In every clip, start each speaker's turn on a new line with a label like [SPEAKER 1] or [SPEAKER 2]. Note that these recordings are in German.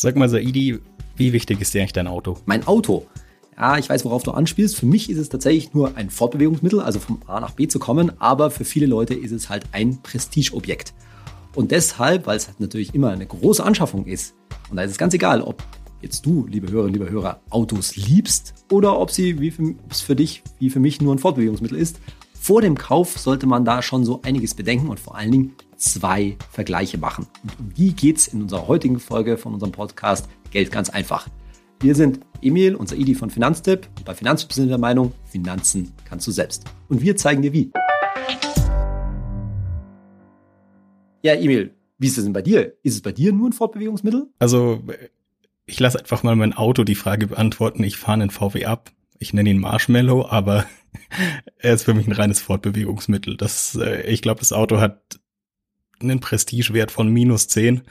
[SPEAKER 1] Sag mal, Saidi, wie wichtig ist dir eigentlich dein Auto?
[SPEAKER 2] Mein Auto. Ja, ich weiß, worauf du anspielst. Für mich ist es tatsächlich nur ein Fortbewegungsmittel, also vom A nach B zu kommen, aber für viele Leute ist es halt ein Prestigeobjekt. Und deshalb, weil es halt natürlich immer eine große Anschaffung ist, und da ist es ganz egal, ob jetzt du, liebe Hörerinnen, liebe Hörer, Autos liebst oder ob sie wie für, es für dich wie für mich nur ein Fortbewegungsmittel ist, vor dem Kauf sollte man da schon so einiges bedenken und vor allen Dingen zwei Vergleiche machen. Und um die geht es in unserer heutigen Folge von unserem Podcast Geld ganz einfach. Wir sind Emil und Saidi von Finanztipp und bei Finanztipp sind wir der Meinung, Finanzen kannst du selbst. Und wir zeigen dir wie. Ja, Emil, wie ist es denn bei dir? Ist es bei dir nur ein Fortbewegungsmittel?
[SPEAKER 1] Also, ich lasse einfach mal mein Auto die Frage beantworten. Ich fahre einen VW ab. Ich nenne ihn Marshmallow, aber er ist für mich ein reines Fortbewegungsmittel. Das, äh, ich glaube, das Auto hat einen Prestigewert von minus zehn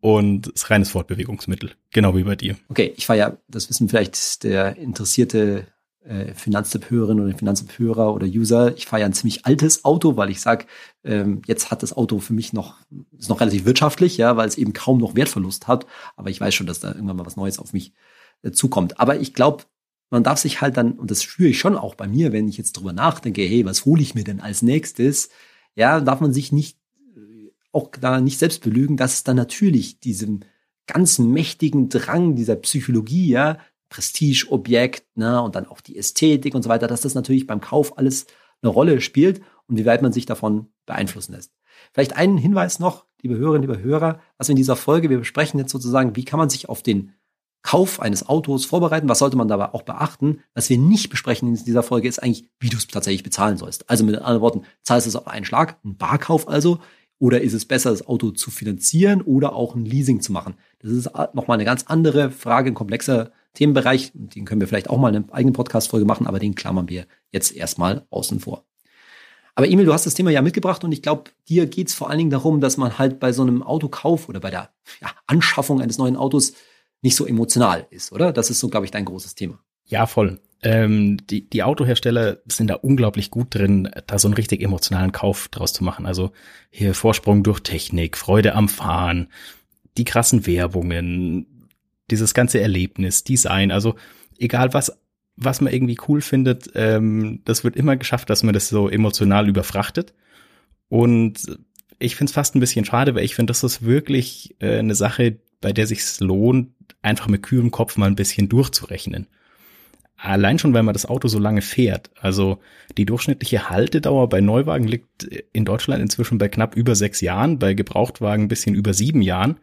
[SPEAKER 1] und ist reines Fortbewegungsmittel, genau wie bei dir.
[SPEAKER 2] Okay, ich fahre ja, das wissen vielleicht der interessierte äh, Finanztipp-Hörerin oder Finanztipp-Hörer oder User, ich fahre ja ein ziemlich altes Auto, weil ich sage, ähm, jetzt hat das Auto für mich noch, ist noch relativ wirtschaftlich, ja, weil es eben kaum noch Wertverlust hat. Aber ich weiß schon, dass da irgendwann mal was Neues auf mich äh, zukommt. Aber ich glaube, man darf sich halt dann, und das spüre ich schon auch bei mir, wenn ich jetzt drüber nachdenke, hey, was hole ich mir denn als nächstes? Ja, darf man sich nicht auch da nicht selbst belügen, dass es dann natürlich diesem ganzen mächtigen Drang dieser Psychologie, ja, Prestigeobjekt, ne, und dann auch die Ästhetik und so weiter, dass das natürlich beim Kauf alles eine Rolle spielt und wie weit man sich davon beeinflussen lässt. Vielleicht einen Hinweis noch, liebe Hörerinnen, liebe Hörer, was wir in dieser Folge, wir besprechen jetzt sozusagen, wie kann man sich auf den Kauf eines Autos vorbereiten, was sollte man dabei auch beachten. Was wir nicht besprechen in dieser Folge ist eigentlich, wie du es tatsächlich bezahlen sollst. Also mit anderen Worten, zahlst du es auf einen Schlag, ein Barkauf also, oder ist es besser, das Auto zu finanzieren oder auch ein Leasing zu machen? Das ist nochmal eine ganz andere Frage, ein komplexer Themenbereich. Den können wir vielleicht auch mal in einer eigenen Podcast-Folge machen, aber den klammern wir jetzt erstmal außen vor. Aber Emil, du hast das Thema ja mitgebracht und ich glaube, dir geht es vor allen Dingen darum, dass man halt bei so einem Autokauf oder bei der ja, Anschaffung eines neuen Autos nicht so emotional ist, oder? Das ist so, glaube ich, dein großes Thema.
[SPEAKER 1] Ja, voll. Ähm, die, die Autohersteller sind da unglaublich gut drin, da so einen richtig emotionalen Kauf draus zu machen. Also hier Vorsprung durch Technik, Freude am Fahren, die krassen Werbungen, dieses ganze Erlebnis, Design, also egal was, was man irgendwie cool findet, ähm, das wird immer geschafft, dass man das so emotional überfrachtet. Und ich finde es fast ein bisschen schade, weil ich finde, das ist wirklich äh, eine Sache, bei der sich lohnt, einfach mit kühlem Kopf mal ein bisschen durchzurechnen. Allein schon, weil man das Auto so lange fährt. Also die durchschnittliche Haltedauer bei Neuwagen liegt in Deutschland inzwischen bei knapp über sechs Jahren, bei Gebrauchtwagen ein bisschen über sieben Jahren.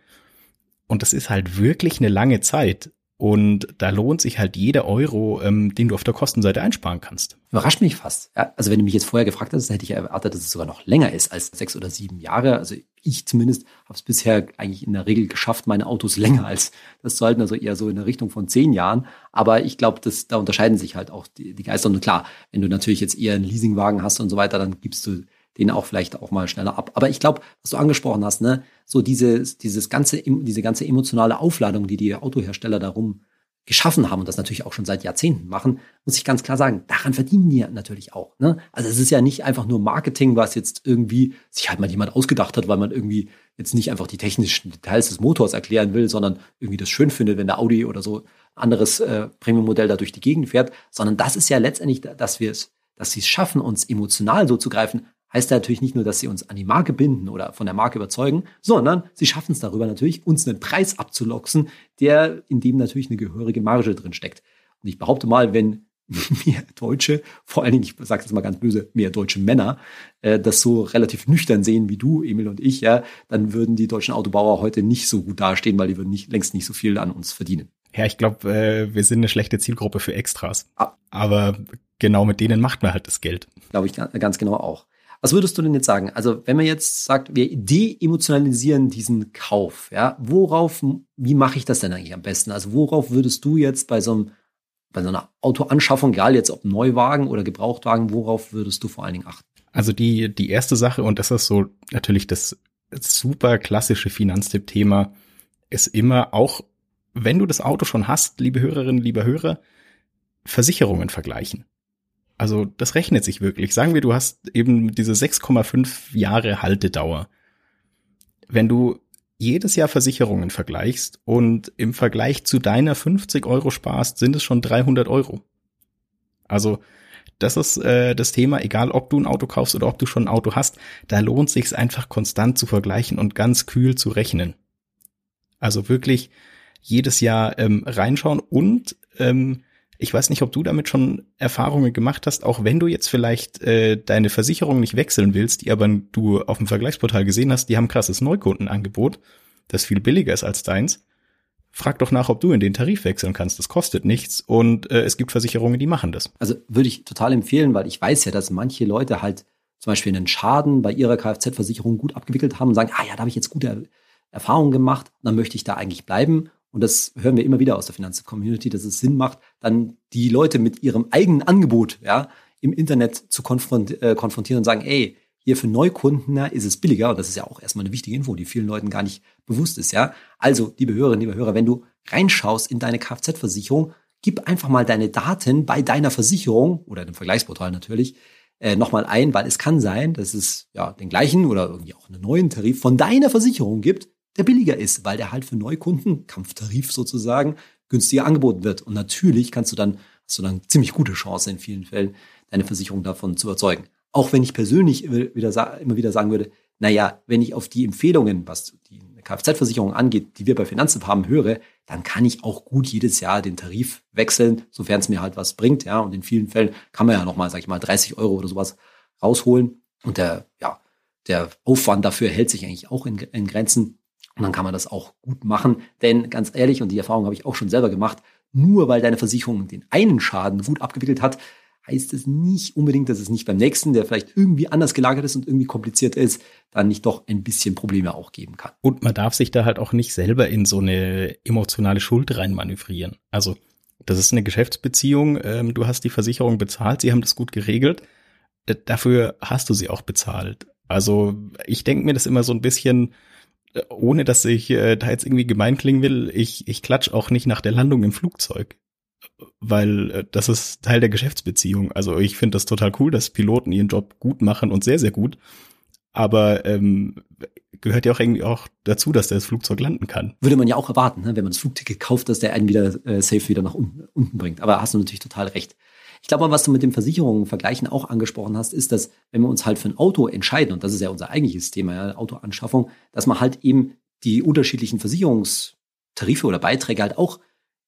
[SPEAKER 1] Und das ist halt wirklich eine lange Zeit. Und da lohnt sich halt jeder Euro, ähm, den du auf der Kostenseite einsparen kannst.
[SPEAKER 2] Überrascht mich fast. Ja, also wenn du mich jetzt vorher gefragt hättest, hätte ich erwartet, dass es sogar noch länger ist als sechs oder sieben Jahre. Also ich zumindest habe es bisher eigentlich in der Regel geschafft, meine Autos länger als das zu halten, also eher so in der Richtung von zehn Jahren. Aber ich glaube, da unterscheiden sich halt auch die, die Geister. Und klar, wenn du natürlich jetzt eher einen Leasingwagen hast und so weiter, dann gibst du den auch vielleicht auch mal schneller ab. Aber ich glaube, was du angesprochen hast, ne, so dieses, dieses ganze, diese ganze emotionale Aufladung, die die Autohersteller darum geschaffen haben und das natürlich auch schon seit Jahrzehnten machen, muss ich ganz klar sagen, daran verdienen die natürlich auch. Ne? Also es ist ja nicht einfach nur Marketing, was jetzt irgendwie sich halt mal jemand ausgedacht hat, weil man irgendwie jetzt nicht einfach die technischen Details des Motors erklären will, sondern irgendwie das schön findet, wenn der Audi oder so anderes äh, Premium-Modell da durch die Gegend fährt, sondern das ist ja letztendlich, dass wir es, dass sie es schaffen, uns emotional so zu greifen, heißt natürlich nicht nur, dass sie uns an die Marke binden oder von der Marke überzeugen, sondern sie schaffen es darüber natürlich, uns einen Preis abzuloxen, der in dem natürlich eine gehörige Marge drin steckt. Und ich behaupte mal, wenn mehr Deutsche, vor allen Dingen, ich sage jetzt mal ganz böse, mehr deutsche Männer, äh, das so relativ nüchtern sehen wie du, Emil und ich, ja, dann würden die deutschen Autobauer heute nicht so gut dastehen, weil die würden nicht, längst nicht so viel an uns verdienen.
[SPEAKER 1] Ja, ich glaube, äh, wir sind eine schlechte Zielgruppe für Extras. Ah. Aber genau mit denen macht man halt das Geld.
[SPEAKER 2] Glaube ich ganz genau auch. Was würdest du denn jetzt sagen? Also, wenn man jetzt sagt, wir de-emotionalisieren diesen Kauf, ja, worauf, wie mache ich das denn eigentlich am besten? Also, worauf würdest du jetzt bei so einem, bei so einer Autoanschaffung, egal jetzt ob Neuwagen oder Gebrauchtwagen, worauf würdest du vor allen Dingen achten?
[SPEAKER 1] Also die, die erste Sache, und das ist so natürlich das super klassische Finanztipp-Thema, ist immer auch, wenn du das Auto schon hast, liebe Hörerinnen, lieber Hörer, Versicherungen vergleichen. Also das rechnet sich wirklich. Sagen wir, du hast eben diese 6,5 Jahre Haltedauer. Wenn du jedes Jahr Versicherungen vergleichst und im Vergleich zu deiner 50 Euro sparst, sind es schon 300 Euro. Also das ist äh, das Thema, egal ob du ein Auto kaufst oder ob du schon ein Auto hast, da lohnt sich einfach konstant zu vergleichen und ganz kühl zu rechnen. Also wirklich jedes Jahr ähm, reinschauen und ähm, ich weiß nicht, ob du damit schon Erfahrungen gemacht hast, auch wenn du jetzt vielleicht äh, deine Versicherung nicht wechseln willst, die aber du auf dem Vergleichsportal gesehen hast, die haben krasses Neukundenangebot, das viel billiger ist als deins. Frag doch nach, ob du in den Tarif wechseln kannst. Das kostet nichts und äh, es gibt Versicherungen, die machen das.
[SPEAKER 2] Also würde ich total empfehlen, weil ich weiß ja, dass manche Leute halt zum Beispiel einen Schaden bei ihrer Kfz-Versicherung gut abgewickelt haben und sagen, ah ja, da habe ich jetzt gute Erfahrungen gemacht, dann möchte ich da eigentlich bleiben und das hören wir immer wieder aus der Finanz-Community, dass es Sinn macht, dann die Leute mit ihrem eigenen Angebot ja, im Internet zu konfront äh, konfrontieren und sagen, ey, hier für Neukunden na, ist es billiger. Und das ist ja auch erstmal eine wichtige Info, die vielen Leuten gar nicht bewusst ist. Ja, Also, liebe Hörerinnen, liebe Hörer, wenn du reinschaust in deine Kfz-Versicherung, gib einfach mal deine Daten bei deiner Versicherung oder dem Vergleichsportal natürlich äh, nochmal ein, weil es kann sein, dass es ja den gleichen oder irgendwie auch einen neuen Tarif von deiner Versicherung gibt, der billiger ist, weil der halt für Neukunden, Kampftarif sozusagen, günstiger angeboten wird. Und natürlich kannst du dann, hast du dann ziemlich gute Chance in vielen Fällen, deine Versicherung davon zu überzeugen. Auch wenn ich persönlich wieder, immer wieder sagen würde, naja, wenn ich auf die Empfehlungen, was die Kfz-Versicherung angeht, die wir bei Finanzen haben, höre, dann kann ich auch gut jedes Jahr den Tarif wechseln, sofern es mir halt was bringt, ja. Und in vielen Fällen kann man ja nochmal, sag ich mal, 30 Euro oder sowas rausholen. Und der, ja, der Aufwand dafür hält sich eigentlich auch in, in Grenzen. Und dann kann man das auch gut machen. Denn ganz ehrlich, und die Erfahrung habe ich auch schon selber gemacht, nur weil deine Versicherung den einen Schaden gut abgewickelt hat, heißt es nicht unbedingt, dass es nicht beim nächsten, der vielleicht irgendwie anders gelagert ist und irgendwie kompliziert ist, dann nicht doch ein bisschen Probleme auch geben kann.
[SPEAKER 1] Und man darf sich da halt auch nicht selber in so eine emotionale Schuld reinmanövrieren. Also das ist eine Geschäftsbeziehung, ähm, du hast die Versicherung bezahlt, sie haben das gut geregelt, äh, dafür hast du sie auch bezahlt. Also ich denke mir das immer so ein bisschen, ohne dass ich äh, da jetzt irgendwie gemein klingen will, ich, ich klatsch auch nicht nach der Landung im Flugzeug. Weil äh, das ist Teil der Geschäftsbeziehung. Also ich finde das total cool, dass Piloten ihren Job gut machen und sehr, sehr gut. Aber ähm, gehört ja auch irgendwie auch dazu, dass das Flugzeug landen kann.
[SPEAKER 2] Würde man ja auch erwarten, ne? wenn man das Flugticket kauft, dass der einen wieder äh, safe wieder nach unten, unten bringt. Aber hast du natürlich total recht. Ich glaube, was du mit den Versicherungen vergleichen auch angesprochen hast, ist, dass wenn wir uns halt für ein Auto entscheiden, und das ist ja unser eigentliches Thema, ja, Autoanschaffung, dass man halt eben die unterschiedlichen Versicherungstarife oder Beiträge halt auch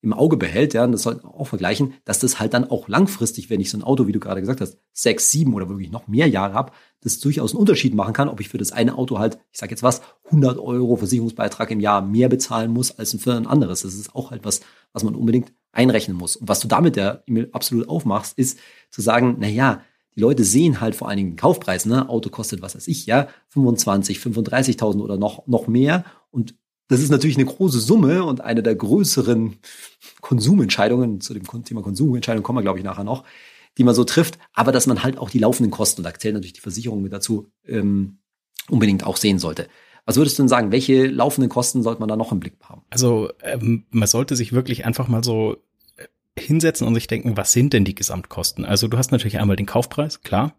[SPEAKER 2] im Auge behält, ja, und das sollten wir auch vergleichen, dass das halt dann auch langfristig, wenn ich so ein Auto, wie du gerade gesagt hast, sechs, sieben oder wirklich noch mehr Jahre habe, das durchaus einen Unterschied machen kann, ob ich für das eine Auto halt, ich sage jetzt was, 100 Euro Versicherungsbeitrag im Jahr mehr bezahlen muss als für ein anderes. Das ist auch halt was, was man unbedingt einrechnen muss. Und was du damit E-Mail absolut aufmachst, ist zu sagen, na ja, die Leute sehen halt vor allen Dingen den Kaufpreis, ne? Auto kostet, was weiß ich, ja, 25, 35.000 oder noch, noch mehr. Und das ist natürlich eine große Summe und eine der größeren Konsumentscheidungen, zu dem Thema Konsumentscheidung kommen wir, glaube ich, nachher noch, die man so trifft, aber dass man halt auch die laufenden Kosten, und da zählt natürlich die Versicherung mit dazu, ähm, unbedingt auch sehen sollte. Was würdest du denn sagen, welche laufenden Kosten sollte man da noch im Blick haben?
[SPEAKER 1] Also ähm, man sollte sich wirklich einfach mal so äh, hinsetzen und sich denken, was sind denn die Gesamtkosten? Also du hast natürlich einmal den Kaufpreis, klar.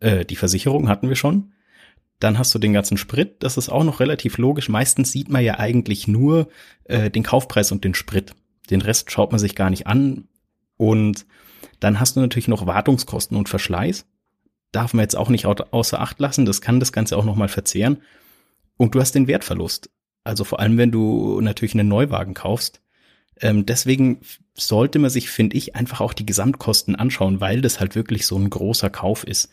[SPEAKER 1] Äh, die Versicherung hatten wir schon. Dann hast du den ganzen Sprit, das ist auch noch relativ logisch. Meistens sieht man ja eigentlich nur äh, den Kaufpreis und den Sprit. Den Rest schaut man sich gar nicht an. Und dann hast du natürlich noch Wartungskosten und Verschleiß. Darf man jetzt auch nicht außer Acht lassen. Das kann das Ganze auch nochmal verzehren. Und du hast den Wertverlust. Also vor allem, wenn du natürlich einen Neuwagen kaufst. Ähm, deswegen sollte man sich, finde ich, einfach auch die Gesamtkosten anschauen, weil das halt wirklich so ein großer Kauf ist.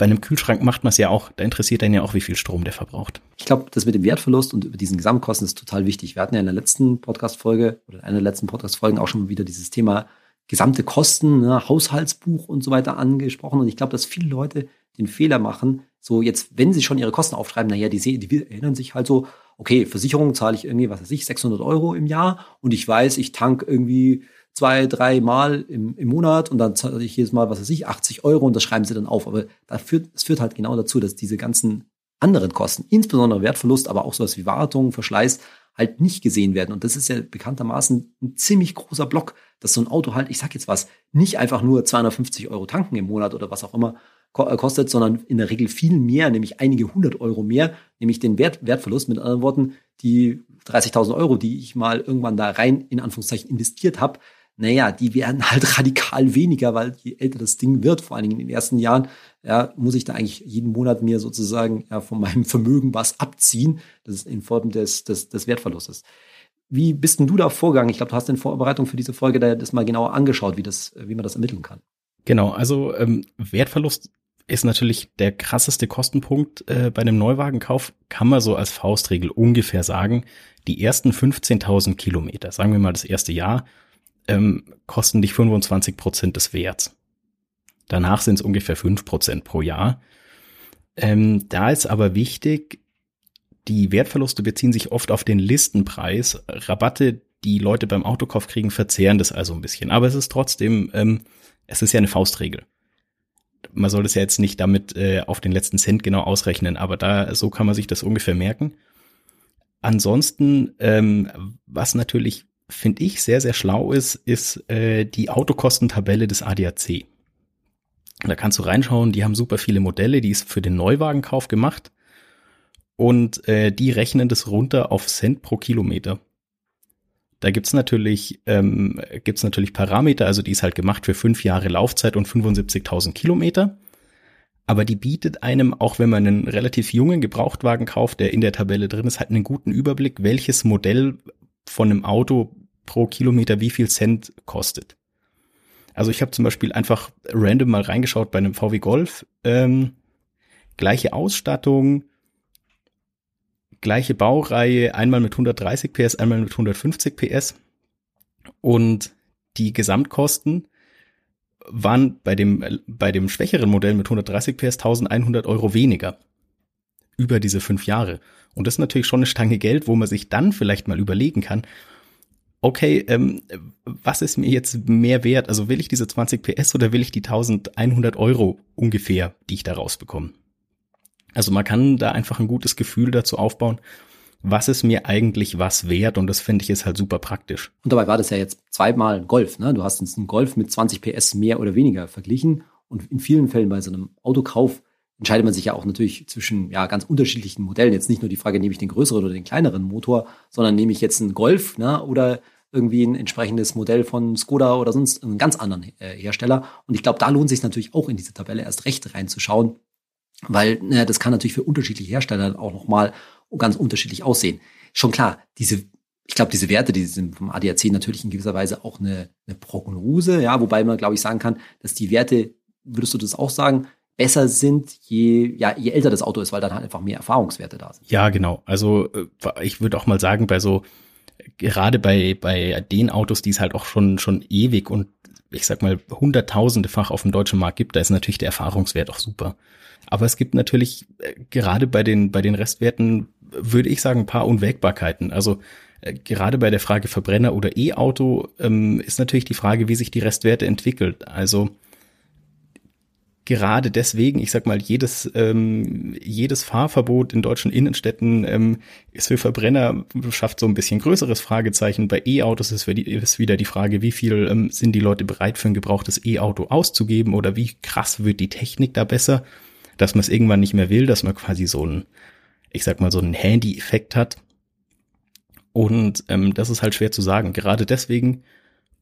[SPEAKER 1] Bei einem Kühlschrank macht man es ja auch, da interessiert einen ja auch, wie viel Strom der verbraucht.
[SPEAKER 2] Ich glaube, das mit dem Wertverlust und über diesen Gesamtkosten ist total wichtig. Wir hatten ja in der letzten Podcast-Folge oder einer der letzten Podcast-Folgen auch schon wieder dieses Thema gesamte Kosten, ne, Haushaltsbuch und so weiter angesprochen. Und ich glaube, dass viele Leute den Fehler machen, so jetzt, wenn sie schon ihre Kosten aufschreiben, naja, die, die erinnern sich halt so, okay, Versicherung zahle ich irgendwie, was weiß ich, 600 Euro im Jahr und ich weiß, ich tank irgendwie zwei, drei Mal im, im Monat und dann zahle ich jedes Mal, was weiß ich, 80 Euro und das schreiben sie dann auf. Aber das führt, das führt halt genau dazu, dass diese ganzen anderen Kosten, insbesondere Wertverlust, aber auch sowas wie Wartung, Verschleiß, halt nicht gesehen werden. Und das ist ja bekanntermaßen ein ziemlich großer Block, dass so ein Auto halt, ich sag jetzt was, nicht einfach nur 250 Euro tanken im Monat oder was auch immer äh, kostet, sondern in der Regel viel mehr, nämlich einige hundert Euro mehr, nämlich den Wert, Wertverlust. Mit anderen Worten, die 30.000 Euro, die ich mal irgendwann da rein in Anführungszeichen investiert habe, naja, die werden halt radikal weniger, weil je älter das Ding wird, vor allen Dingen in den ersten Jahren, ja, muss ich da eigentlich jeden Monat mir sozusagen ja, von meinem Vermögen was abziehen. Das ist in Form des, des, des Wertverlustes. Wie bist denn du da vorgegangen? Ich glaube, du hast in Vorbereitung für diese Folge da das mal genauer angeschaut, wie, das, wie man das ermitteln kann.
[SPEAKER 1] Genau, also ähm, Wertverlust ist natürlich der krasseste Kostenpunkt äh, bei einem Neuwagenkauf, kann man so als Faustregel ungefähr sagen. Die ersten 15.000 Kilometer, sagen wir mal das erste Jahr, ähm, kosten dich 25 Prozent des Werts. Danach sind es ungefähr 5 Prozent pro Jahr. Ähm, da ist aber wichtig, die Wertverluste beziehen sich oft auf den Listenpreis. Rabatte, die Leute beim Autokauf kriegen, verzehren das also ein bisschen. Aber es ist trotzdem, ähm, es ist ja eine Faustregel. Man soll es ja jetzt nicht damit äh, auf den letzten Cent genau ausrechnen, aber da so kann man sich das ungefähr merken. Ansonsten, ähm, was natürlich finde ich sehr sehr schlau ist, ist äh, die Autokostentabelle des ADAC. Da kannst du reinschauen. Die haben super viele Modelle, die ist für den Neuwagenkauf gemacht und äh, die rechnen das runter auf Cent pro Kilometer. Da gibt's natürlich, ähm, gibt's natürlich Parameter, also die ist halt gemacht für fünf Jahre Laufzeit und 75.000 Kilometer. Aber die bietet einem, auch wenn man einen relativ jungen Gebrauchtwagen kauft, der in der Tabelle drin ist, halt einen guten Überblick, welches Modell von einem Auto pro Kilometer wie viel Cent kostet. Also ich habe zum Beispiel einfach random mal reingeschaut bei einem VW Golf, ähm, gleiche Ausstattung, gleiche Baureihe, einmal mit 130 PS, einmal mit 150 PS. Und die Gesamtkosten waren bei dem, bei dem schwächeren Modell mit 130 PS 1100 Euro weniger. Über diese fünf Jahre. Und das ist natürlich schon eine Stange Geld, wo man sich dann vielleicht mal überlegen kann, okay, ähm, was ist mir jetzt mehr wert? Also will ich diese 20 PS oder will ich die 1100 Euro ungefähr, die ich da rausbekomme? Also man kann da einfach ein gutes Gefühl dazu aufbauen, was ist mir eigentlich was wert und das finde ich ist halt super praktisch.
[SPEAKER 2] Und dabei war das ja jetzt zweimal Golf, ne? Du hast uns einen Golf mit 20 PS mehr oder weniger verglichen und in vielen Fällen bei so einem Autokauf entscheidet man sich ja auch natürlich zwischen ja ganz unterschiedlichen Modellen. Jetzt nicht nur die Frage, nehme ich den größeren oder den kleineren Motor, sondern nehme ich jetzt einen Golf, ne? Oder irgendwie ein entsprechendes Modell von Skoda oder sonst einen ganz anderen äh, Hersteller. Und ich glaube, da lohnt sich natürlich auch in diese Tabelle erst recht reinzuschauen, weil ne, das kann natürlich für unterschiedliche Hersteller auch nochmal ganz unterschiedlich aussehen. Schon klar, diese, ich glaube, diese Werte, die sind vom ADAC natürlich in gewisser Weise auch eine, eine Prognose, ja, wobei man, glaube ich, sagen kann, dass die Werte, würdest du das auch sagen, besser sind, je, ja, je älter das Auto ist, weil dann halt einfach mehr Erfahrungswerte da sind.
[SPEAKER 1] Ja, genau. Also äh, ich würde auch mal sagen, bei so, gerade bei, bei den Autos, die es halt auch schon, schon ewig und ich sag mal hunderttausendefach auf dem deutschen Markt gibt, da ist natürlich der Erfahrungswert auch super. Aber es gibt natürlich äh, gerade bei den, bei den Restwerten, würde ich sagen, ein paar Unwägbarkeiten. Also äh, gerade bei der Frage Verbrenner oder E-Auto ähm, ist natürlich die Frage, wie sich die Restwerte entwickelt. Also gerade deswegen, ich sag mal, jedes, ähm, jedes Fahrverbot in deutschen Innenstädten ähm, ist für Verbrenner, schafft so ein bisschen größeres Fragezeichen. Bei E-Autos ist, ist, wieder die Frage, wie viel ähm, sind die Leute bereit für ein gebrauchtes E-Auto auszugeben oder wie krass wird die Technik da besser, dass man es irgendwann nicht mehr will, dass man quasi so ein, ich sag mal, so einen Handy-Effekt hat. Und ähm, das ist halt schwer zu sagen. Gerade deswegen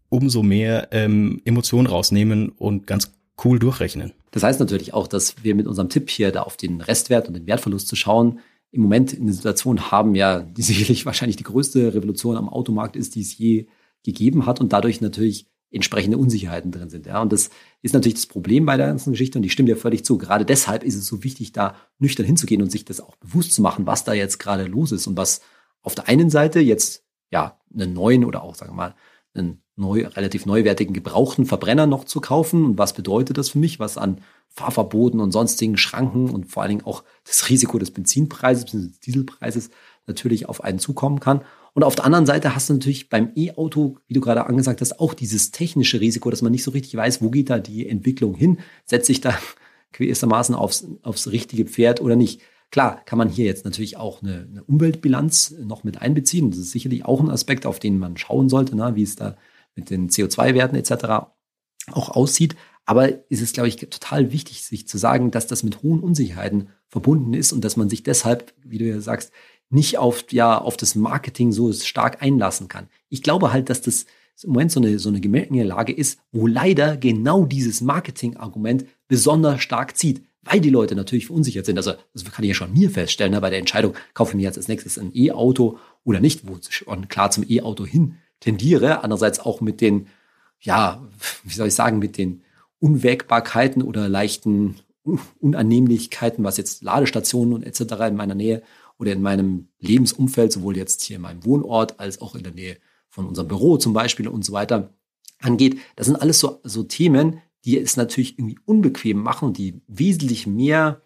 [SPEAKER 1] umso mehr ähm, Emotionen rausnehmen und ganz cool durchrechnen.
[SPEAKER 2] Das heißt natürlich auch, dass wir mit unserem Tipp hier da auf den Restwert und den Wertverlust zu schauen, im Moment in der Situation haben ja, die sicherlich wahrscheinlich die größte Revolution am Automarkt ist, die es je gegeben hat und dadurch natürlich entsprechende Unsicherheiten drin sind. Ja, und das ist natürlich das Problem bei der ganzen Geschichte und ich stimme dir völlig zu. Gerade deshalb ist es so wichtig, da nüchtern hinzugehen und sich das auch bewusst zu machen, was da jetzt gerade los ist und was auf der einen Seite jetzt ja einen neuen oder auch sagen wir mal einen neu, relativ neuwertigen gebrauchten Verbrenner noch zu kaufen. Und was bedeutet das für mich? Was an Fahrverboten und sonstigen Schranken und vor allen Dingen auch das Risiko des Benzinpreises des Dieselpreises natürlich auf einen zukommen kann. Und auf der anderen Seite hast du natürlich beim E-Auto, wie du gerade angesagt hast, auch dieses technische Risiko, dass man nicht so richtig weiß, wo geht da die Entwicklung hin? Setze ich da gewissermaßen aufs, aufs richtige Pferd oder nicht? Klar, kann man hier jetzt natürlich auch eine, eine Umweltbilanz noch mit einbeziehen. Das ist sicherlich auch ein Aspekt, auf den man schauen sollte, ne? wie es da mit den CO2-Werten etc. auch aussieht. Aber ist es, glaube ich, total wichtig, sich zu sagen, dass das mit hohen Unsicherheiten verbunden ist und dass man sich deshalb, wie du ja sagst, nicht auf, ja, auf das Marketing so stark einlassen kann. Ich glaube halt, dass das im Moment so eine, so eine Gemengelage ist, wo leider genau dieses Marketing-Argument besonders stark zieht, weil die Leute natürlich verunsichert sind. Also, das kann ich ja schon mir feststellen, ne, bei der Entscheidung, kaufe ich mir jetzt als nächstes ein E-Auto oder nicht, wo schon klar zum E-Auto hin tendiere. Andererseits auch mit den, ja, wie soll ich sagen, mit den Unwägbarkeiten oder leichten Unannehmlichkeiten, was jetzt Ladestationen und etc. in meiner Nähe oder in meinem Lebensumfeld, sowohl jetzt hier in meinem Wohnort als auch in der Nähe von unserem Büro zum Beispiel und so weiter angeht. Das sind alles so, so Themen, die es natürlich irgendwie unbequem machen die wesentlich mehr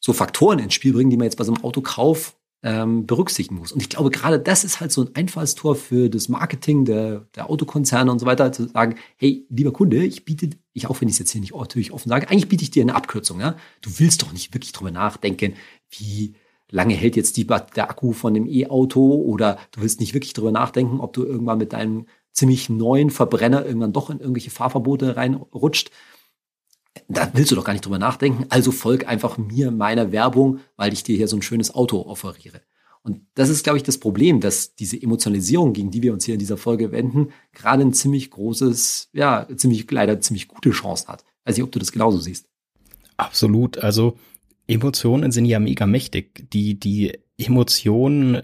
[SPEAKER 2] so Faktoren ins Spiel bringen, die man jetzt bei so einem Autokauf ähm, berücksichtigen muss. Und ich glaube, gerade das ist halt so ein Einfallstor für das Marketing der, der Autokonzerne und so weiter, zu sagen, hey, lieber Kunde, ich biete, ich auch wenn ich es jetzt hier nicht natürlich offen sage, eigentlich biete ich dir eine Abkürzung. Ja? Du willst doch nicht wirklich drüber nachdenken, wie lange hält jetzt die, der Akku von dem E-Auto oder du willst nicht wirklich drüber nachdenken, ob du irgendwann mit deinem ziemlich neuen Verbrenner irgendwann doch in irgendwelche Fahrverbote reinrutscht. Da willst du doch gar nicht drüber nachdenken. Also folg einfach mir meiner Werbung, weil ich dir hier so ein schönes Auto offeriere. Und das ist, glaube ich, das Problem, dass diese Emotionalisierung, gegen die wir uns hier in dieser Folge wenden, gerade ein ziemlich großes, ja, ziemlich, leider ziemlich gute Chance hat. Weiß nicht, ob du das genauso siehst.
[SPEAKER 1] Absolut. Also, Emotionen sind ja mega mächtig. Die, die Emotion,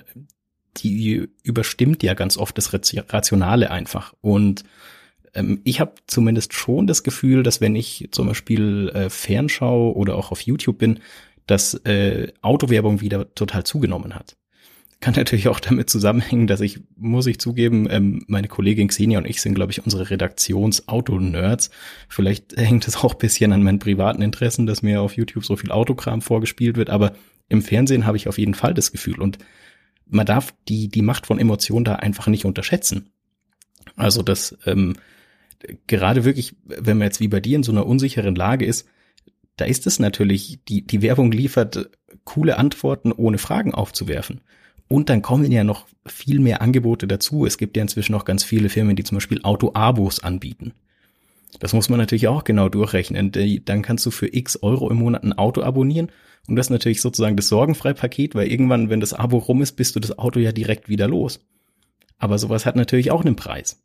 [SPEAKER 1] die überstimmt ja ganz oft das Rationale einfach. Und ähm, ich habe zumindest schon das Gefühl, dass wenn ich zum Beispiel äh, Fernschau oder auch auf YouTube bin, dass äh, Autowerbung wieder total zugenommen hat. Kann natürlich auch damit zusammenhängen, dass ich, muss ich zugeben, ähm, meine Kollegin Xenia und ich sind, glaube ich, unsere Redaktions-Auto-Nerds. Vielleicht hängt es auch bisschen an meinen privaten Interessen, dass mir auf YouTube so viel Autokram vorgespielt wird, aber im Fernsehen habe ich auf jeden Fall das Gefühl und man darf die, die Macht von Emotionen da einfach nicht unterschätzen. Also das, ähm, gerade wirklich, wenn man jetzt wie bei dir in so einer unsicheren Lage ist, da ist es natürlich, die, die Werbung liefert coole Antworten, ohne Fragen aufzuwerfen. Und dann kommen ja noch viel mehr Angebote dazu. Es gibt ja inzwischen noch ganz viele Firmen, die zum Beispiel Auto-Abos anbieten. Das muss man natürlich auch genau durchrechnen. Dann kannst du für x Euro im Monat ein Auto abonnieren. Und das ist natürlich sozusagen das Sorgenfrei-Paket, weil irgendwann, wenn das Abo rum ist, bist du das Auto ja direkt wieder los. Aber sowas hat natürlich auch einen Preis.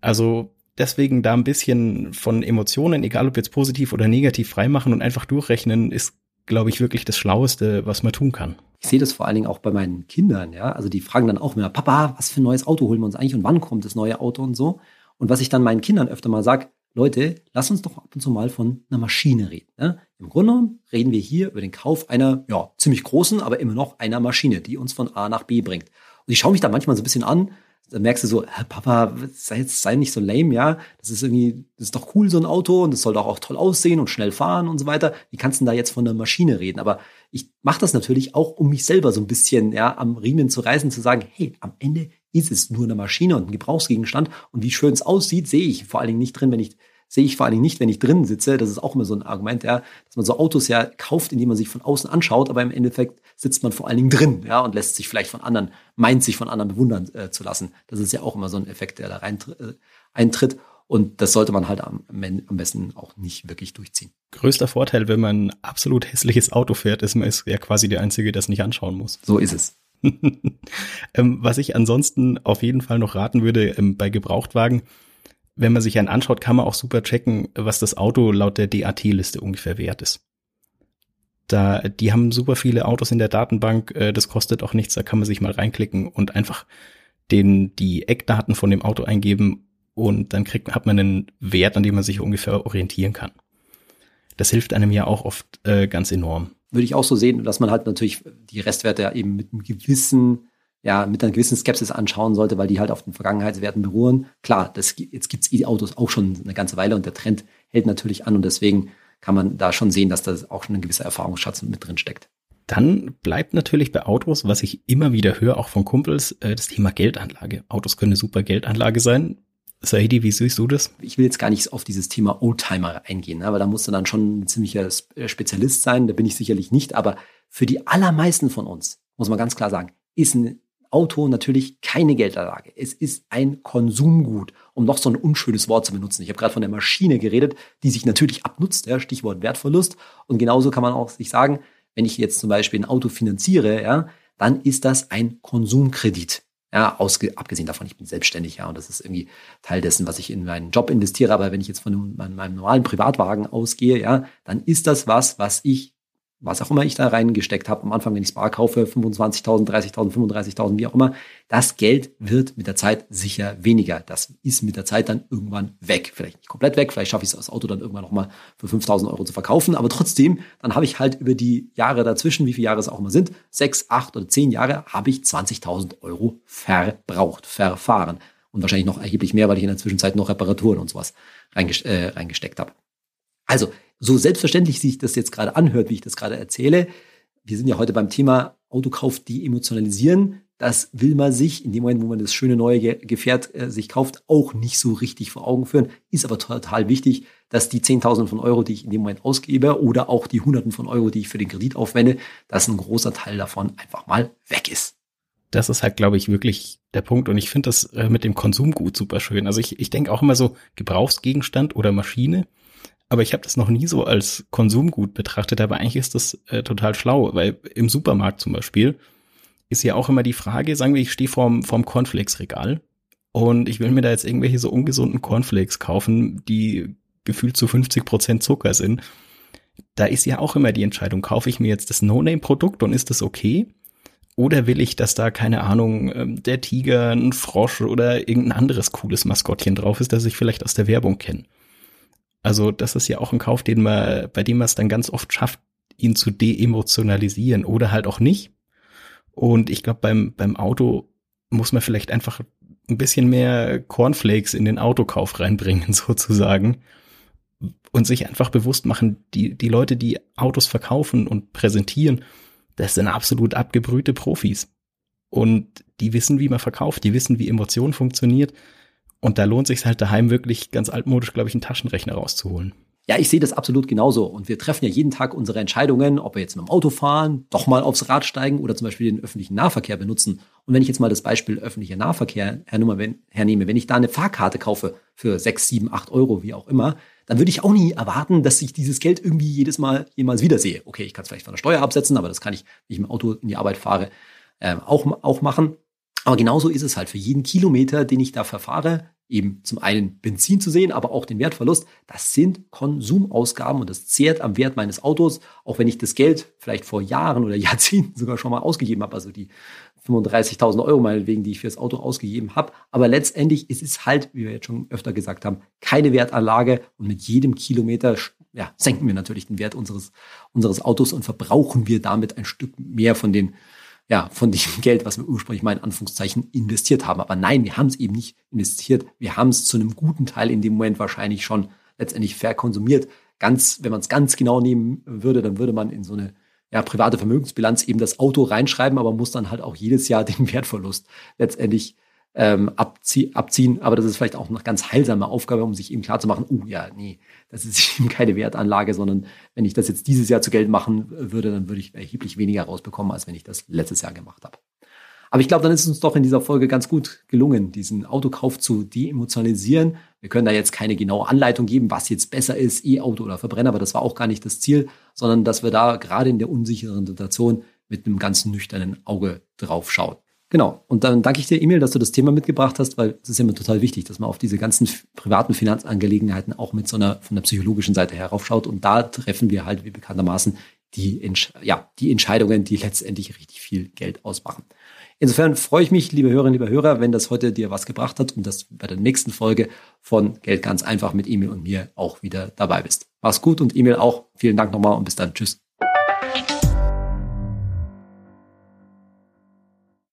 [SPEAKER 1] Also deswegen da ein bisschen von Emotionen, egal ob jetzt positiv oder negativ, freimachen und einfach durchrechnen, ist glaube ich, wirklich das Schlaueste, was man tun kann.
[SPEAKER 2] Ich sehe das vor allen Dingen auch bei meinen Kindern, ja. Also die fragen dann auch immer, Papa, was für ein neues Auto holen wir uns eigentlich und wann kommt das neue Auto und so. Und was ich dann meinen Kindern öfter mal sage, Leute, lass uns doch ab und zu mal von einer Maschine reden. Ne? Im Grunde reden wir hier über den Kauf einer, ja, ziemlich großen, aber immer noch einer Maschine, die uns von A nach B bringt. Und ich schaue mich da manchmal so ein bisschen an, da merkst du so, Papa, sei, sei nicht so lame, ja. Das ist irgendwie, das ist doch cool, so ein Auto, und das soll doch auch toll aussehen und schnell fahren und so weiter. Wie kannst du denn da jetzt von der Maschine reden? Aber ich mache das natürlich auch, um mich selber so ein bisschen ja, am Riemen zu reißen, zu sagen, hey, am Ende ist es nur eine Maschine und ein Gebrauchsgegenstand. Und wie schön es aussieht, sehe ich vor allen Dingen nicht drin, wenn ich sehe ich vor allen Dingen nicht, wenn ich drin sitze. Das ist auch immer so ein Argument, ja, dass man so Autos ja kauft, indem man sich von außen anschaut, aber im Endeffekt sitzt man vor allen Dingen drin, ja, und lässt sich vielleicht von anderen, meint sich von anderen bewundern äh, zu lassen. Das ist ja auch immer so ein Effekt, der da rein äh, eintritt. Und das sollte man halt am, am besten auch nicht wirklich durchziehen.
[SPEAKER 1] Größter Vorteil, wenn man ein absolut hässliches Auto fährt, ist, man ist ja quasi der Einzige, der es nicht anschauen muss.
[SPEAKER 2] So ist es.
[SPEAKER 1] ähm, was ich ansonsten auf jeden Fall noch raten würde ähm, bei Gebrauchtwagen, wenn man sich einen anschaut, kann man auch super checken, was das Auto laut der DAT-Liste ungefähr wert ist. Da, die haben super viele Autos in der Datenbank, äh, das kostet auch nichts, da kann man sich mal reinklicken und einfach den, die Eckdaten von dem Auto eingeben und dann kriegt, hat man einen Wert, an dem man sich ungefähr orientieren kann. Das hilft einem ja auch oft äh, ganz enorm.
[SPEAKER 2] Würde ich auch so sehen, dass man halt natürlich die Restwerte eben mit einem gewissen ja, mit einer gewissen Skepsis anschauen sollte, weil die halt auf den Vergangenheitswerten beruhen. Klar, das, jetzt gibt's E-Autos auch schon eine ganze Weile und der Trend hält natürlich an und deswegen kann man da schon sehen, dass da auch schon ein gewisser Erfahrungsschatz mit drin steckt.
[SPEAKER 1] Dann bleibt natürlich bei Autos, was ich immer wieder höre, auch von Kumpels, äh, das Thema Geldanlage. Autos können eine super Geldanlage sein. Saidi, wie siehst du das?
[SPEAKER 2] Ich will jetzt gar nicht auf dieses Thema Oldtimer eingehen, ne? aber da musst du dann schon ein ziemlicher äh, Spezialist sein. Da bin ich sicherlich nicht. Aber für die allermeisten von uns, muss man ganz klar sagen, ist ein Auto natürlich keine Geldanlage. Es ist ein Konsumgut, um noch so ein unschönes Wort zu benutzen. Ich habe gerade von der Maschine geredet, die sich natürlich abnutzt, ja, Stichwort Wertverlust. Und genauso kann man auch sich sagen, wenn ich jetzt zum Beispiel ein Auto finanziere, ja, dann ist das ein Konsumkredit. Ja, ausge, abgesehen davon, ich bin selbstständig, ja, und das ist irgendwie Teil dessen, was ich in meinen Job investiere. Aber wenn ich jetzt von meinem, meinem normalen Privatwagen ausgehe, ja, dann ist das was, was ich was auch immer ich da reingesteckt habe, am Anfang, wenn ich es bar kaufe, 25.000, 30.000, 35.000, wie auch immer, das Geld wird mit der Zeit sicher weniger. Das ist mit der Zeit dann irgendwann weg. Vielleicht nicht komplett weg, vielleicht schaffe ich es, das Auto dann irgendwann nochmal für 5.000 Euro zu verkaufen, aber trotzdem, dann habe ich halt über die Jahre dazwischen, wie viele Jahre es auch immer sind, sechs, acht oder zehn Jahre, habe ich 20.000 Euro verbraucht, verfahren. Und wahrscheinlich noch erheblich mehr, weil ich in der Zwischenzeit noch Reparaturen und sowas äh, reingesteckt habe. Also, so selbstverständlich sich das jetzt gerade anhört, wie ich das gerade erzähle, wir sind ja heute beim Thema Autokauf de-emotionalisieren. Das will man sich in dem Moment, wo man das schöne neue Gefährt äh, sich kauft, auch nicht so richtig vor Augen führen. Ist aber total wichtig, dass die 10.000 von Euro, die ich in dem Moment ausgebe oder auch die Hunderten von Euro, die ich für den Kredit aufwende, dass ein großer Teil davon einfach mal weg ist.
[SPEAKER 1] Das ist halt, glaube ich, wirklich der Punkt. Und ich finde das äh, mit dem Konsumgut super schön. Also ich, ich denke auch immer so Gebrauchsgegenstand oder Maschine aber ich habe das noch nie so als Konsumgut betrachtet, aber eigentlich ist das äh, total schlau, weil im Supermarkt zum Beispiel ist ja auch immer die Frage, sagen wir, ich stehe vorm, vorm Cornflakes-Regal und ich will mir da jetzt irgendwelche so ungesunden Cornflakes kaufen, die gefühlt zu 50 Prozent Zucker sind. Da ist ja auch immer die Entscheidung, kaufe ich mir jetzt das No-Name-Produkt und ist das okay? Oder will ich, dass da, keine Ahnung, ähm, der Tiger, ein Frosch oder irgendein anderes cooles Maskottchen drauf ist, das ich vielleicht aus der Werbung kenne? Also das ist ja auch ein Kauf, den man, bei dem man es dann ganz oft schafft, ihn zu deemotionalisieren oder halt auch nicht. Und ich glaube, beim, beim Auto muss man vielleicht einfach ein bisschen mehr Cornflakes in den Autokauf reinbringen, sozusagen. Und sich einfach bewusst machen, die, die Leute, die Autos verkaufen und präsentieren, das sind absolut abgebrühte Profis. Und die wissen, wie man verkauft, die wissen, wie Emotion funktioniert. Und da lohnt sich halt daheim wirklich ganz altmodisch, glaube ich, einen Taschenrechner rauszuholen.
[SPEAKER 2] Ja, ich sehe das absolut genauso. Und wir treffen ja jeden Tag unsere Entscheidungen, ob wir jetzt mit dem Auto fahren, doch mal aufs Rad steigen oder zum Beispiel den öffentlichen Nahverkehr benutzen. Und wenn ich jetzt mal das Beispiel öffentlicher Nahverkehr hernehme, wenn ich da eine Fahrkarte kaufe für sechs, sieben, acht Euro, wie auch immer, dann würde ich auch nie erwarten, dass ich dieses Geld irgendwie jedes Mal jemals wiedersehe. Okay, ich kann es vielleicht von der Steuer absetzen, aber das kann ich, wenn ich mit dem Auto in die Arbeit fahre, äh, auch, auch machen. Aber genauso ist es halt für jeden Kilometer, den ich da verfahre, eben zum einen Benzin zu sehen, aber auch den Wertverlust. Das sind Konsumausgaben und das zehrt am Wert meines Autos, auch wenn ich das Geld vielleicht vor Jahren oder Jahrzehnten sogar schon mal ausgegeben habe, also die 35.000 Euro meinetwegen, die ich für das Auto ausgegeben habe. Aber letztendlich ist es halt, wie wir jetzt schon öfter gesagt haben, keine Wertanlage und mit jedem Kilometer ja, senken wir natürlich den Wert unseres, unseres Autos und verbrauchen wir damit ein Stück mehr von den ja, von dem Geld, was wir ursprünglich mal in Anführungszeichen investiert haben. Aber nein, wir haben es eben nicht investiert. Wir haben es zu einem guten Teil in dem Moment wahrscheinlich schon letztendlich verkonsumiert. Ganz, wenn man es ganz genau nehmen würde, dann würde man in so eine ja, private Vermögensbilanz eben das Auto reinschreiben, aber muss dann halt auch jedes Jahr den Wertverlust letztendlich ähm, abzie abziehen. Aber das ist vielleicht auch eine ganz heilsame Aufgabe, um sich eben klarzumachen, oh ja, nee, das ist eben keine Wertanlage, sondern wenn ich das jetzt dieses Jahr zu Geld machen würde, dann würde ich erheblich weniger rausbekommen, als wenn ich das letztes Jahr gemacht habe. Aber ich glaube, dann ist es uns doch in dieser Folge ganz gut gelungen, diesen Autokauf zu deemotionalisieren. Wir können da jetzt keine genaue Anleitung geben, was jetzt besser ist, E-Auto oder Verbrenner, aber das war auch gar nicht das Ziel, sondern dass wir da gerade in der unsicheren Situation mit einem ganz nüchternen Auge drauf schauen. Genau. Und dann danke ich dir, Emil, dass du das Thema mitgebracht hast, weil es ist immer total wichtig, dass man auf diese ganzen privaten Finanzangelegenheiten auch mit so einer von der psychologischen Seite heraufschaut. Und da treffen wir halt wie bekanntermaßen die, ja, die Entscheidungen, die letztendlich richtig viel Geld ausmachen. Insofern freue ich mich, liebe Hörerinnen, liebe Hörer, wenn das heute dir was gebracht hat und dass bei der nächsten Folge von Geld ganz einfach mit Emil und mir auch wieder dabei bist. Mach's gut und Emil auch. Vielen Dank nochmal und bis dann. Tschüss.